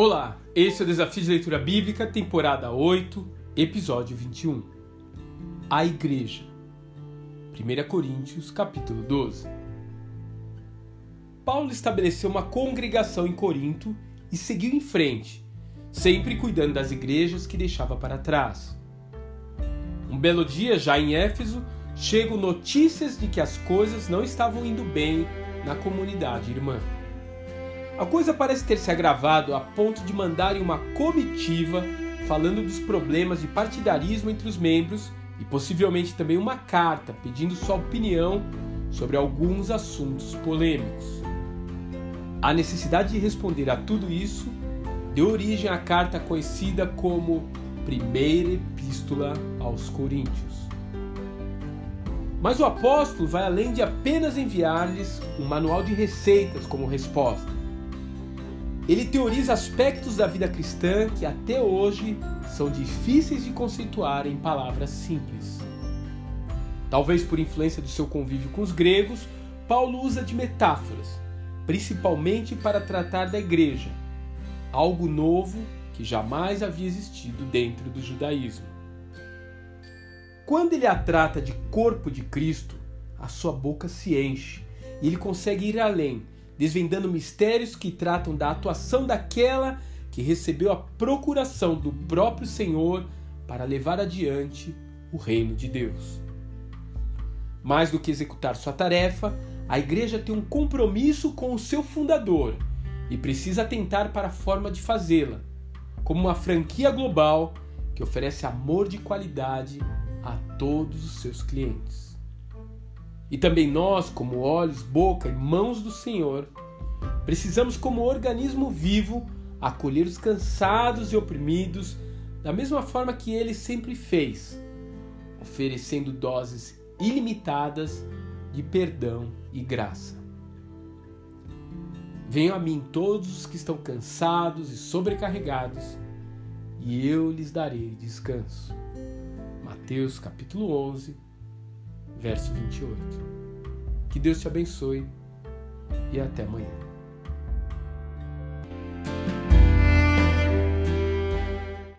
Olá, esse é o Desafio de Leitura Bíblica, temporada 8, episódio 21. A Igreja. 1 Coríntios, capítulo 12. Paulo estabeleceu uma congregação em Corinto e seguiu em frente, sempre cuidando das igrejas que deixava para trás. Um belo dia, já em Éfeso, chegam notícias de que as coisas não estavam indo bem na comunidade irmã. A coisa parece ter se agravado a ponto de mandarem uma comitiva falando dos problemas de partidarismo entre os membros e possivelmente também uma carta pedindo sua opinião sobre alguns assuntos polêmicos. A necessidade de responder a tudo isso deu origem à carta conhecida como Primeira Epístola aos Coríntios. Mas o apóstolo vai além de apenas enviar-lhes um manual de receitas como resposta. Ele teoriza aspectos da vida cristã que até hoje são difíceis de conceituar em palavras simples. Talvez por influência do seu convívio com os gregos, Paulo usa de metáforas, principalmente para tratar da igreja, algo novo que jamais havia existido dentro do judaísmo. Quando ele a trata de corpo de Cristo, a sua boca se enche e ele consegue ir além desvendando mistérios que tratam da atuação daquela que recebeu a procuração do próprio Senhor para levar adiante o reino de Deus. Mais do que executar sua tarefa, a igreja tem um compromisso com o seu fundador e precisa atentar para a forma de fazê-la, como uma franquia global que oferece amor de qualidade a todos os seus clientes. E também nós, como olhos, boca e mãos do Senhor, precisamos, como organismo vivo, acolher os cansados e oprimidos da mesma forma que ele sempre fez, oferecendo doses ilimitadas de perdão e graça. Venham a mim todos os que estão cansados e sobrecarregados, e eu lhes darei descanso. Mateus capítulo 11, verso 28. Que Deus te abençoe e até amanhã.